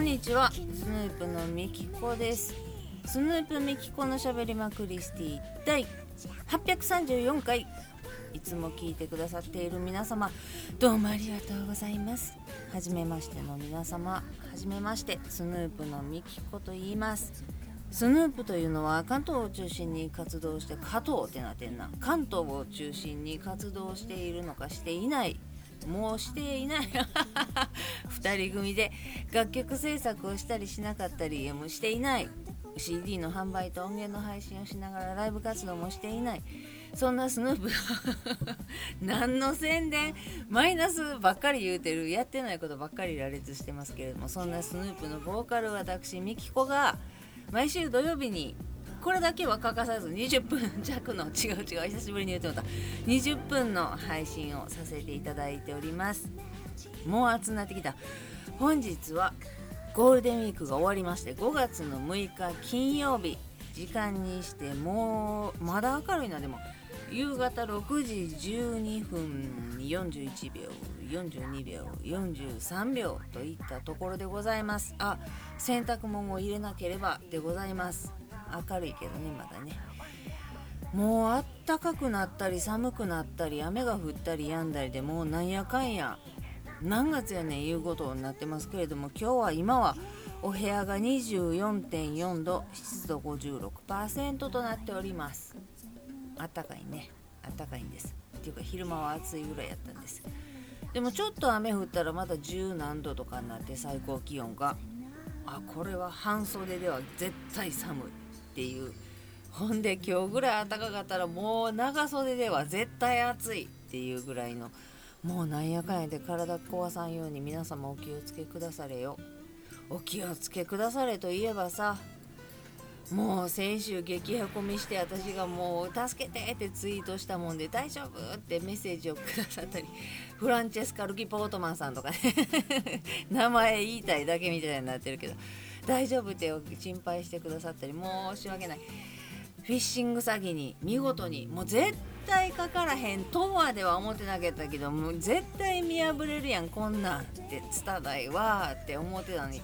こんにちは。スヌープのみきこです。スヌープみきこのしゃべりまクリスティ第834回。いつも聞いてくださっている皆様どうもありがとうございます。はじめましての皆様はじめましてスヌープのみきこと言います。スヌープというのは関東を中心に活動して加藤ってなってんな。関東を中心に活動しているのかしていない。もうしていない。2人組で楽曲制作をしたりしなかったりもしていない。CD の販売と音源の配信をしながらライブ活動もしていない。そんなスヌープ。何の宣伝？マイナスばっかり言うてる。やってないことばっかり羅列してますけれども。そんなスヌープのボーカル私ミキコが毎週土曜日にこれだけは欠かさず20分弱の 違う違う久しぶりに言ってもた。20分の配信をさせていただいております。もう暑くなってきた。本日はゴールデンウィークが終わりまして5月の6日金曜日。時間にしてもうまだ明るいなでも。夕方6時12分41秒42秒43秒といったところでございます。あ洗濯物を入れなければでございます。明るいけどねまだね。もうあったかくなったり寒くなったり雨が降ったり止んだりでもうなんやかんや何月やねんいうことになってますけれども今日は今はお部屋が24.4度湿度56%となっております。あったかいね。あったかいんです。っていうか昼間は暑いぐらいやったんです。でもちょっと雨降ったらまた10何度とかになって最高気温が。あこれは半袖では絶対寒い。っていう。ほんで今日ぐらい暖かかったらもう長袖では絶対暑いっていうぐらいの。もうなんやかんやで体壊さんように皆様お気をつけくだされよ。お気をつけくだされといえばさもう先週激へこみして私がもう助けてってツイートしたもんで大丈夫ってメッセージをくださったりフランチェスカ・ルキ・ポートマンさんとかね 名前言いたいだけみたいになってるけど。大丈夫って心配してくださったり申し訳ない。フィッシング詐欺に見事にもう絶対かからへんとまでは思ってなかったけどもう絶対見破れるやんこんなんってツタ代はって思ってたのに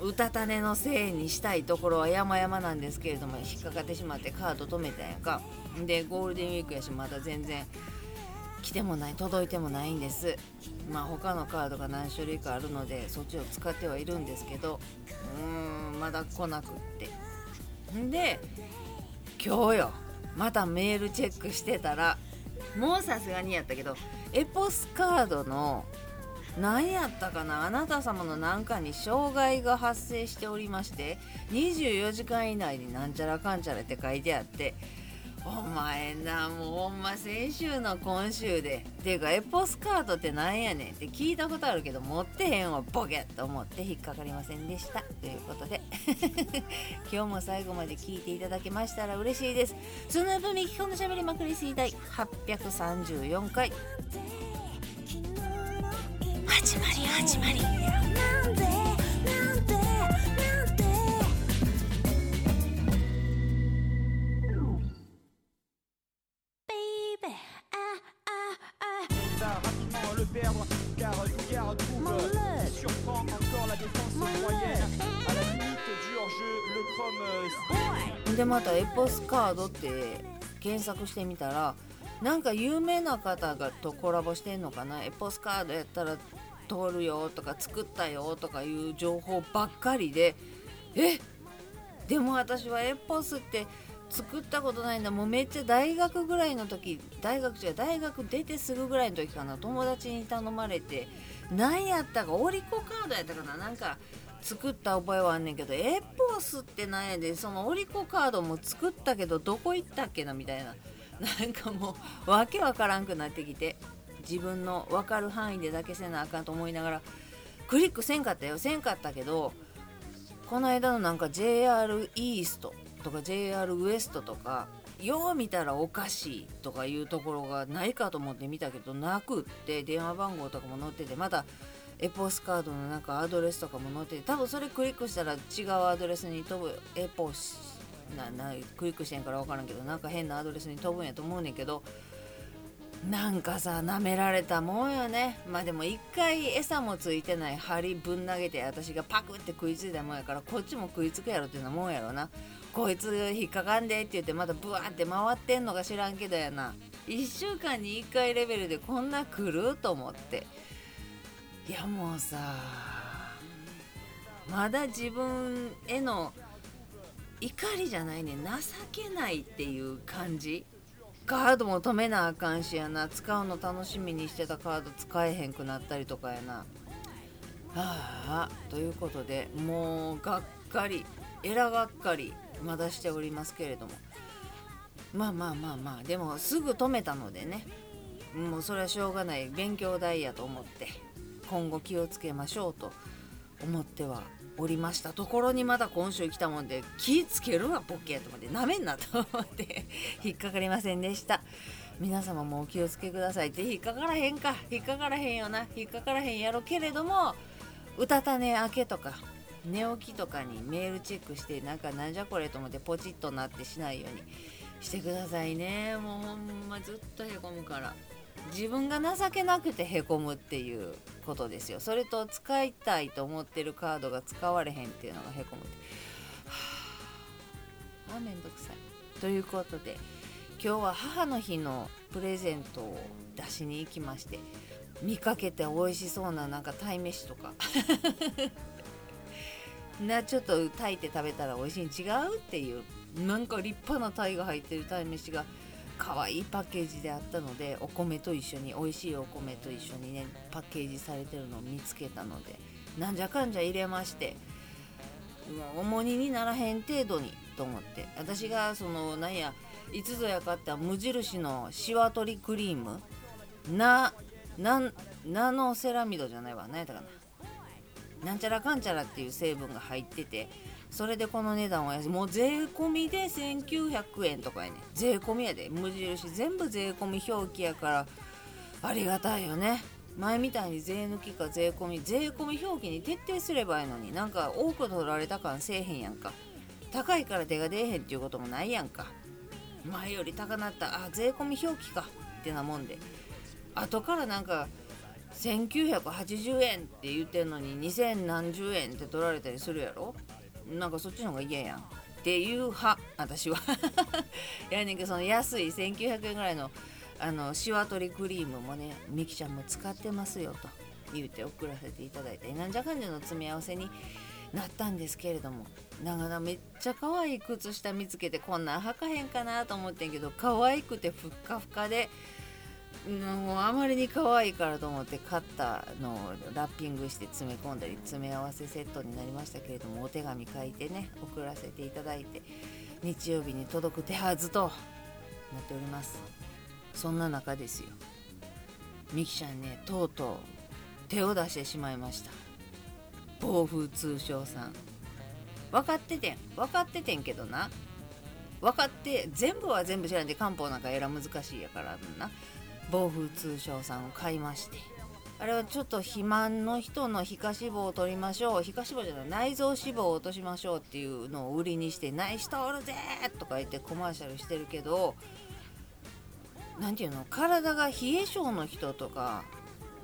うん、うたた寝のせいにしたいところは山々なんですけれども引っかかってしまってカード止めたんやんか。でゴールデンウィークやしまだ全然来てもない届いてもないんです。まあ他のカードが何種類かあるのでそっちを使ってはいるんですけど。うーんまだ来なくって。んで今日よ。またメールチェックしてたらもうさすがにやったけどエポスカードの何やったかなあなた様の何かに障害が発生しておりまして24時間以内になんちゃらかんちゃらって書いてあってお前なもうほんま先週の今週で。ていうかエポスカートってなんやねん。って聞いたことあるけど持ってへんわボケと思って引っかかりませんでした。ということで。今日も最後まで聞いていただけましたら嬉しいです。スヌープミキコのしゃべりまくり水第834回始まり始まり。ポスカードって検索してみたらなんか有名な方がとコラボしてんのかな？エポスカードやったら通るよとか作ったよとかいう情報ばっかりでえ？でも私はエポスって作ったことないんだ。もうめっちゃ大学ぐらいの時大学違う大学出てすぐぐらいの時かな。友達に頼まれて何やったかオリコカードやったかな？なんか作った覚えはあんねんけどエポスってなんやでそのオリコカードも作ったけどどこ行ったっけなみたいな。なんかもうわけわからんくなってきて自分の分かる範囲でだけせなあかんと思いながらクリックせんかったよ。せんかったけどこの間のなんか JR イーストとか JR ウエストとかよう見たらおかしいとかいうところがないかと思って見たけどなくって電話番号とかも載っててまたエポスカードのなんかアドレスとかも載ってて多分それクリックしたら違うアドレスに飛ぶエポスななクリックしてんから分からんけどなんか変なアドレスに飛ぶんやと思うねんけどなんかさ舐められたもんよね。まあでも一回餌もついてない針ぶん投げて私がパクって食いついたもんやからこっちも食いつくやろっていうのもんやろな。こいつ引っかかんでって言ってまたブワーって回ってんのか知らんけどやな。1週間に1回レベルでこんな来る？と思って。いやもうさまだ自分への怒りじゃないね情けないっていう感じ。カードも止めなあかんしやな。使うの楽しみにしてたカード使えへんくなったりとかやな。はあということでもうがっかりえらがっかりまだしておりますけれども。まあまあまあまあでもすぐ止めたのでね。もうそれはしょうがない。勉強代やと思って。今後気をつけましょうと思ってはおりましたところにまた今週来たもんで気ぃつけるわボケと思ってなめんなと思って 引っかかりませんでした。皆様もお気をつけください。って引っかからへんか。引っかからへんよな。引っかからへんやろけれどもうたた寝明けとか寝起きとかにメールチェックしてなんかなんじゃこれと思ってポチッとなってしないようにしてくださいね。もうほんまずっとへこむから。自分が情けなくてへこむっていうことですよ。それと使いたいと思ってるカードが使われへんっていうのがへこむって。はああめんどくさい。ということで今日は母の日のプレゼントを出しに行きまして見かけて美味しそうななんか鯛めしとか。なちょっと炊いて食べたら美味しいに違うっていう。なんか立派な鯛が入ってる鯛めしが可愛いパッケージであったのでお米と一緒に美味しいお米と一緒にねパッケージされてるのを見つけたのでなんじゃかんじゃ入れまして重荷にならへん程度にと思って私がそのなんやいつぞやかった無印のシワ取りクリームななんナノセラミドじゃないわ何やったかな。なんちゃらかんちゃらっていう成分が入っててそれでこの値段は安い。もう税込みで1900円とかやね。税込みやで。無印。全部税込み表記やからありがたいよね。前みたいに税抜きか税込み。税込み表記に徹底すればいいのになんか多く取られた感せえへんやんか。高いから手が出えへんっていうこともないやんか。前より高なったあ税込み表記か。ってなもんで。後からなんか1980円って言ってんのに2000何十円って取られたりするやろ。なんかそっちの方が嫌やん。っていう派私は。やねんけどその安い1900円ぐらいのあのシワ取りクリームもねみきちゃんも使ってますよと言って送らせていただいてなんじゃかんじゃの詰め合わせになったんですけれどもだからめっちゃ可愛い靴下見つけてこんなん履かへんかなと思ってんけど可愛くてふっかふかでもうあまりに可愛いからと思って買ったのラッピングして詰め込んだり詰め合わせセットになりましたけれどもお手紙書いてね送らせていただいて日曜日に届く手はずとなっておりますそんな中ですよみきちゃんねとうとう手を出してしまいました。暴風通商さん分かっててん分かっててんけどな分かって全部は全部知らんで漢方なんかえら難しいやからな。暴風通商さんを買いまして。あれはちょっと肥満の人の皮下脂肪を取りましょう。皮下脂肪じゃない。内臓脂肪を落としましょうっていうのを売りにして「内視通るぜ!」とか言ってコマーシャルしてるけど何ていうの？体が冷え性の人とか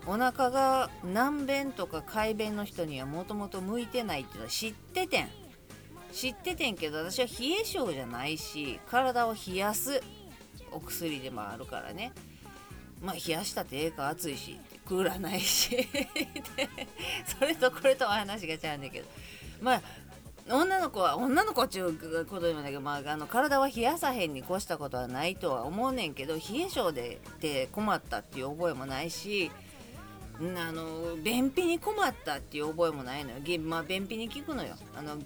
お腹が軟便とか快便の人にはもともと向いてないっていうのは知っててん。知っててんけど私は冷え性じゃないし体を冷やすお薬でもあるからね。まあ冷やしたってええか暑いしクーラーないし それとこれとは話が違うんだけど。まあ女の子は女の子っちゅうことでもないけど、まあ、あの体は冷やさへんに越したことはないとは思うねんけど冷え性でで困ったっていう覚えもないしあの便秘に困ったっていう覚えもないのよ、まあ、便秘に効くのよ。あの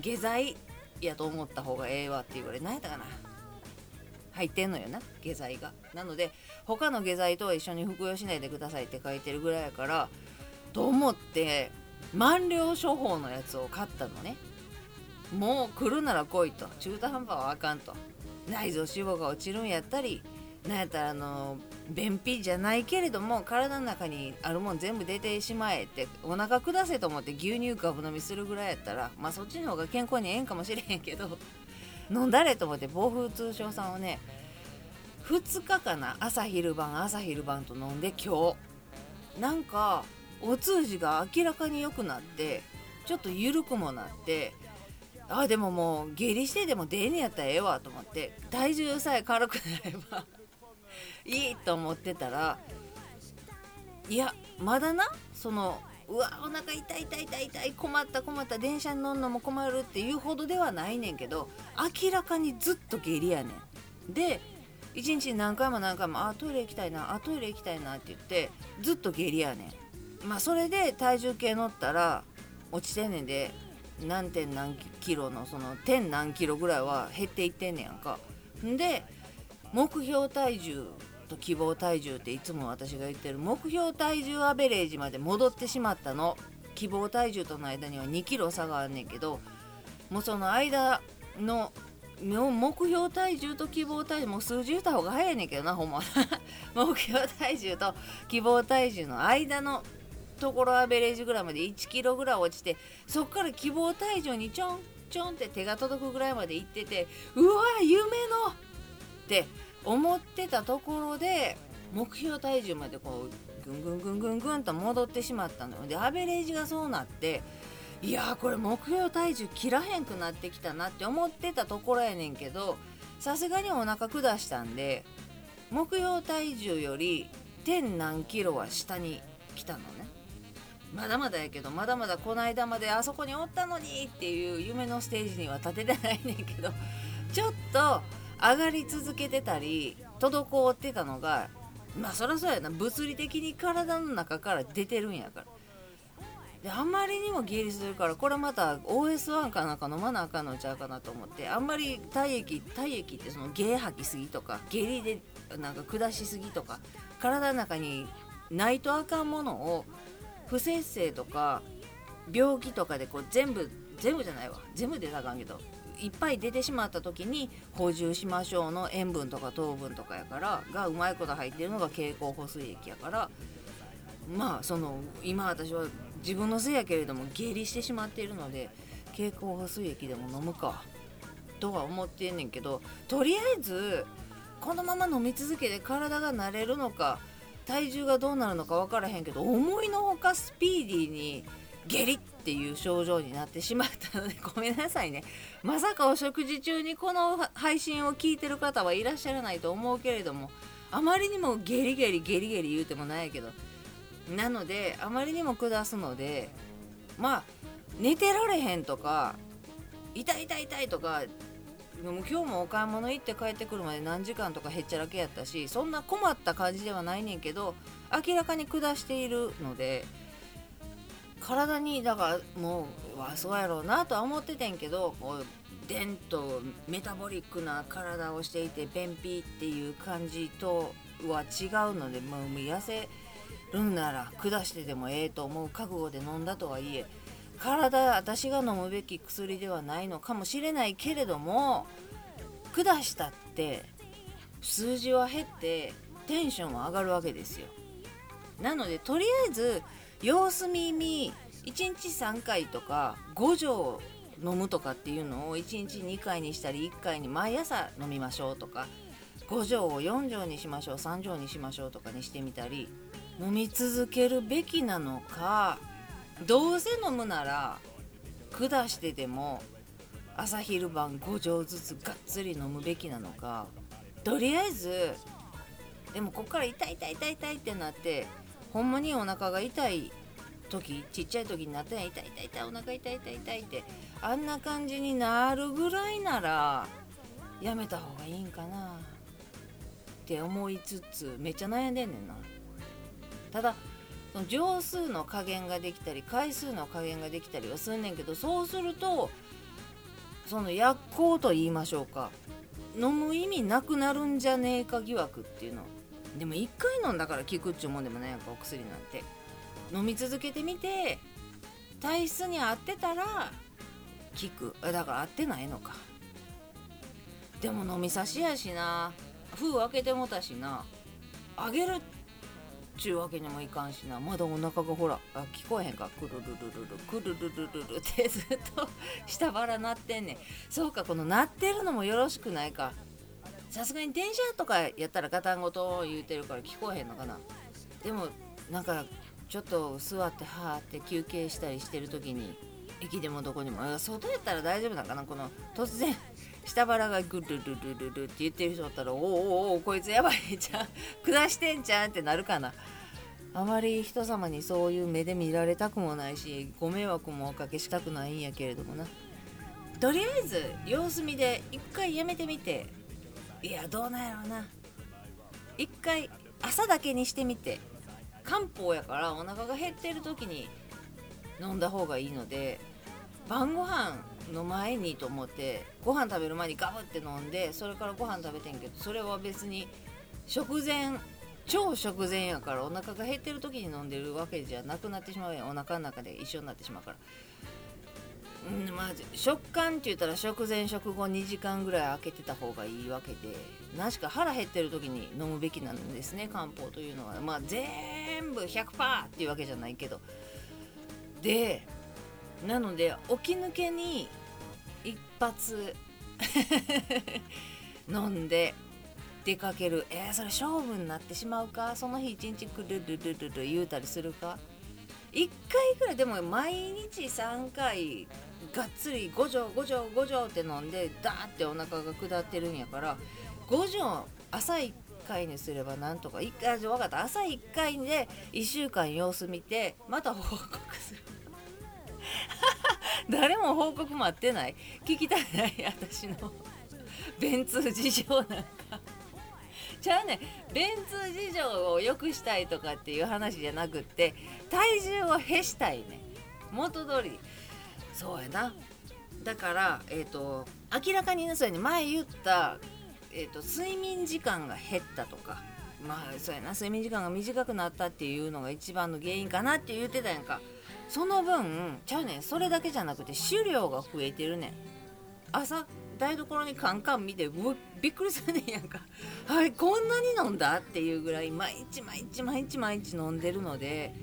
下剤やと思った方がええわっていうぐらい。何やったかな。入ってんのよな下剤が。なので他の下剤とは一緒に服用しないでくださいって書いてるぐらいやからと思って満了処方のやつを買ったのね。もう来るなら来いと。中途半端はあかんと。内臓脂肪が落ちるんやったりなんやったらあの便秘じゃないけれども体の中にあるもん全部出てしまえってお腹下せと思って牛乳ガブ飲みするぐらいやったらまあそっちの方が健康にええんかもしれへんけど飲んだれと思って暴風通商さんをね2日かな朝昼晩朝昼晩と飲んで今日。なんかお通じが明らかに良くなってちょっと緩くもなってあでももう下痢してでも出んねやったらええわと思って体重さえ軽くなればいいと思ってたらいやまだなそのうわお腹痛い痛い痛い痛い。困った困った。電車に乗るのも困るっていうほどではないねんけど明らかにずっと下痢やねん。で一日に何回も何回もあトイレ行きたいなあトイレ行きたいなって言ってずっと下痢やねん。まあそれで体重計乗ったら落ちてんねんで何点何キロのその点何キロぐらいは減っていってんねやんか。んで目標体重と希望体重っていつも私が言ってる目標体重アベレージまで戻ってしまったの。希望体重との間には2キロ差があんねんけどもうその間の目標体重と希望体重もう数字言った方が早いねんけどなほんま。目標体重と希望体重の間のところアベレージぐらいまで1キロぐらい落ちてそっから希望体重にちょんちょんって手が届くぐらいまで行っててうわ夢のって思ってたところで目標体重までこうぐんぐんぐんぐんぐんと戻ってしまったのでアベレージがそうなっていやこれ目標体重切らへんくなってきたなって思ってたところやねんけどさすがにお腹下したんで目標体重より点何キロは下に来たのね。まだまだやけどまだまだこの間まであそこにおったのにっていう夢のステージには立ててないねんけどちょっと上がり続けてたり滞ってたのがまあそりゃそうやな。物理的に体の中から出てるんやから。であんまりにも下痢するからこれまた OS1 かなんか飲まなあかんのちゃうかなと思ってあんまり体液体液ってその下吐きすぎとか下痢でなんか下しすぎとか体の中にないとあかんものを不摂生とか病気とかでこう全部全部じゃないわ。全部出たらあかんけどいっぱい出てしまった時に補充しましょうの塩分とか糖分とかやからがうまいこと入ってるのが経口補水液やからまあその今私は自分のせいやけれども下痢してしまっているので経口補水液でも飲むかとは思ってんねんけどとりあえずこのまま飲み続けて体が慣れるのか体重がどうなるのか分からへんけど思いのほかスピーディーに下痢っていう症状になってしまったので ごめんなさいね。まさかお食事中にこの配信を聞いてる方はいらっしゃらないと思うけれどもあまりにもゲリゲリゲリゲリ言うてもないけどなのであまりにも下すのでまあ寝てられへんとか痛い痛い痛いとかでも今日もお買い物行って帰ってくるまで何時間とかへっちゃらけやったしそんな困った感じではないねんけど明らかに下しているので体にだからもうわそうやろうなとは思っててんけどこうでんとメタボリックな体をしていて便秘っていう感じとは違うのでまもう痩せるんなら下してでもええと思う覚悟で飲んだとはいえ体私が飲むべき薬ではないのかもしれないけれども下したって数字は減ってテンションは上がるわけですよ。なのでとりあえず様子見に1日3回とか5錠飲むとかっていうのを1日2回にしたり1回に毎朝飲みましょうとか5錠を4錠にしましょう3錠にしましょうとかにしてみたり飲み続けるべきなのかどうせ飲むなら下してでも朝昼晩5錠ずつがっつり飲むべきなのかとりあえずでもこっから痛い痛い痛い痛いってなってほんまにお腹が痛い時ちっちゃい時になったやん痛い痛い痛いお腹痛い痛い痛いってあんな感じになるぐらいならやめた方がいいんかなって思いつつめっちゃ悩んでんねんな。ただその錠数の加減ができたり回数の加減ができたりはすんねんけどそうするとその薬効と言いましょうか飲む意味なくなるんじゃねえか疑惑っていうの。でも1回飲んだから効くっちゅうもんでもないやんかお薬なんて。飲み続けてみて体質に合ってたら効く。だから合ってないのか。でも飲み差しやしな。封開けてもたしな。あげるっちゅうわけにもいかんしな。まだお腹がほらあ聞こえへんか。くるるるるるくるるるるるってずっと 下腹鳴ってんねん。そうかこの鳴ってるのもよろしくないか。さすがに電車とかやったらガタンゴトン言うてるから聞こえへんのかな。でもなんかちょっと座ってはーって休憩したりしてる時に駅でもどこにも外やったら大丈夫なんかな。この突然下腹がグルルルルルって言ってる人だったらおおおおこいつやばいじゃん。下してんじゃんってなるかな。あまり人様にそういう目で見られたくもないしご迷惑もおかけしたくないんやけれどもな。とりあえず様子見で一回やめてみていやどうなんやろうな。一回朝だけにしてみて。漢方やからお腹が減ってる時に飲んだ方がいいので晩ご飯の前にと思ってご飯食べる前にガブって飲んでそれからご飯食べてんけどそれは別に食前超食前やからお腹が減ってる時に飲んでるわけじゃなくなってしまうやん。お腹の中で一緒になってしまうから。うんまあ、食感って言ったら食前食後2時間ぐらい空けてた方がいいわけでなしか腹減ってる時に飲むべきなんですね漢方というのは。まあ全部100%っていうわけじゃないけど。でなので起き抜けに一発 飲んで出かける。えー、それ勝負になってしまうか？その日一日くるるるるる言うたりするか？1回ぐらいでも毎日3回がっつり5錠5錠5錠って飲んでダーってお腹が下ってるんやから5錠朝1回にすればなんとか1回分かった。朝1回で1週間様子見てまた報告する。誰も報告待ってない。聞きたいない私の。便通事情なんか。ちゃうね。便通事情を良くしたいとかっていう話じゃなくって体重を減したいね。元通り。そうやな。だからえっ、と明らかにねそうやね前言った、えー、と睡眠時間が減ったとかまあそうやな睡眠時間が短くなったっていうのが一番の原因かなって言ってたやんか。その分ちゃうねんそれだけじゃなくて酒量が増えてるねん。朝台所にカンカン見てびっくりするねんやんか。はいこんなに飲んだっていうぐらい毎日毎日毎日毎日飲んでるので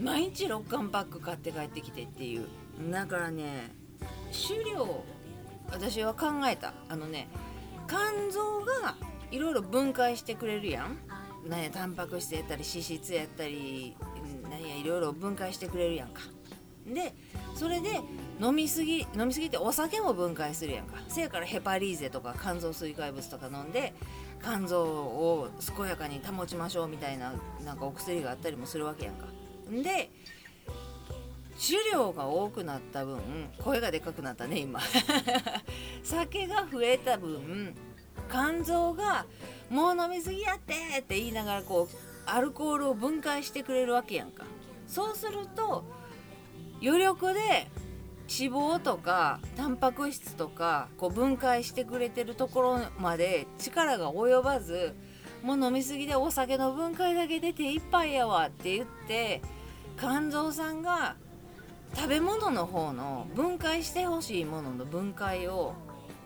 毎日6缶パック買って帰ってきてっていう。だからね酒量私は考えた。あのね肝臓がいろいろ分解してくれるやん。なんやタンパク質やったり脂質やったりうんなんやいろいろ分解してくれるやんか。でそれで飲みすぎ飲みすぎてお酒も分解するやんか。せやからヘパリーゼとか肝臓水解物とか飲んで肝臓を健やかに保ちましょうみたいななんかお薬があったりもするわけやんか。で酒量が多くなった分声がでかくなったね今 酒が増えた分肝臓が「もう飲みすぎやって!」って言いながらこうアルコールを分解してくれるわけやんかそうすると余力で脂肪とかタンパク質とかこう分解してくれてるところまで力が及ばずもう飲みすぎでお酒の分解だけで手一杯やわって言って肝臓さんが食べ物の方の分解してほしいものの分解を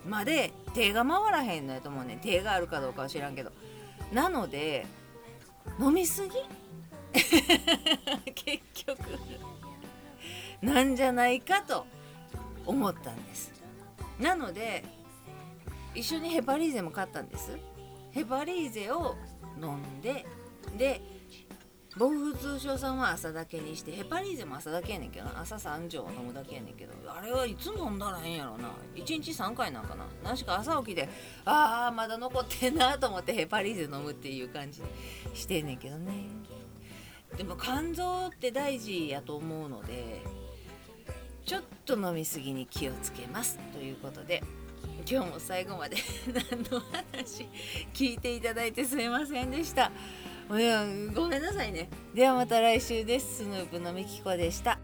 まで手が回らへんのやと思うね手があるかどうかは知らんけど。なので飲みすぎ？結局。なんじゃないかと思ったんです。なので一緒にヘパリーゼも買ったんです。ヘパリーゼを飲んでで暴風通症さんは朝だけにしてヘパリーゼも朝だけやねんけど朝3錠飲むだけやねんけどあれはいつ飲んだらええんやろな。1日3回なんかな。何しか朝起きてああまだ残ってんなと思ってヘパリーゼ飲むっていう感じにしてんねんけどね。でも肝臓って大事やと思うのでちょっと飲みすぎに気をつけますということで今日も最後まで 何の話聞いていただいてすいませんでした。ごめんなさいね。ではまた来週です。スヌープのみきこでした。